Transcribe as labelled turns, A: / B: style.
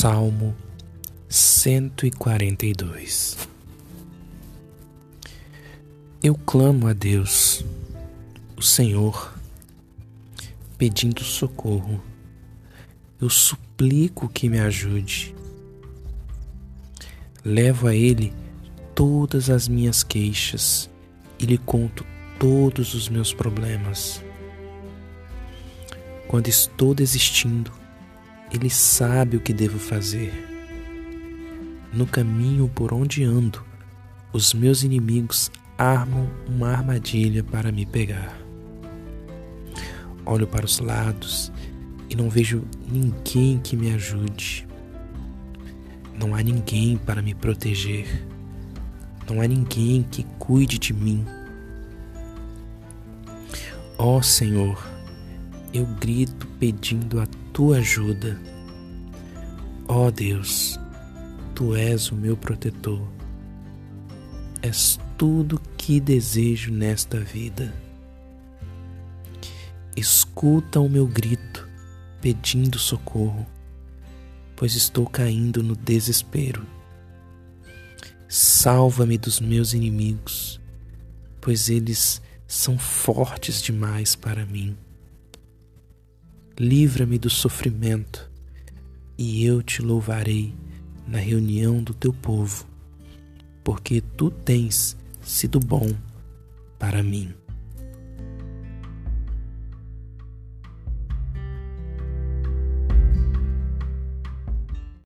A: Salmo 142 Eu clamo a Deus, o Senhor, pedindo socorro. Eu suplico que me ajude. Levo a Ele todas as minhas queixas e lhe conto todos os meus problemas. Quando estou desistindo, ele sabe o que devo fazer. No caminho por onde ando, os meus inimigos armam uma armadilha para me pegar. Olho para os lados e não vejo ninguém que me ajude. Não há ninguém para me proteger. Não há ninguém que cuide de mim. Ó oh, Senhor, eu grito pedindo a tua ajuda. Ó oh Deus, tu és o meu protetor. És tudo que desejo nesta vida. Escuta o meu grito pedindo socorro, pois estou caindo no desespero. Salva-me dos meus inimigos, pois eles são fortes demais para mim livra-me do sofrimento, e eu te louvarei na reunião do teu povo, porque tu tens sido bom para mim.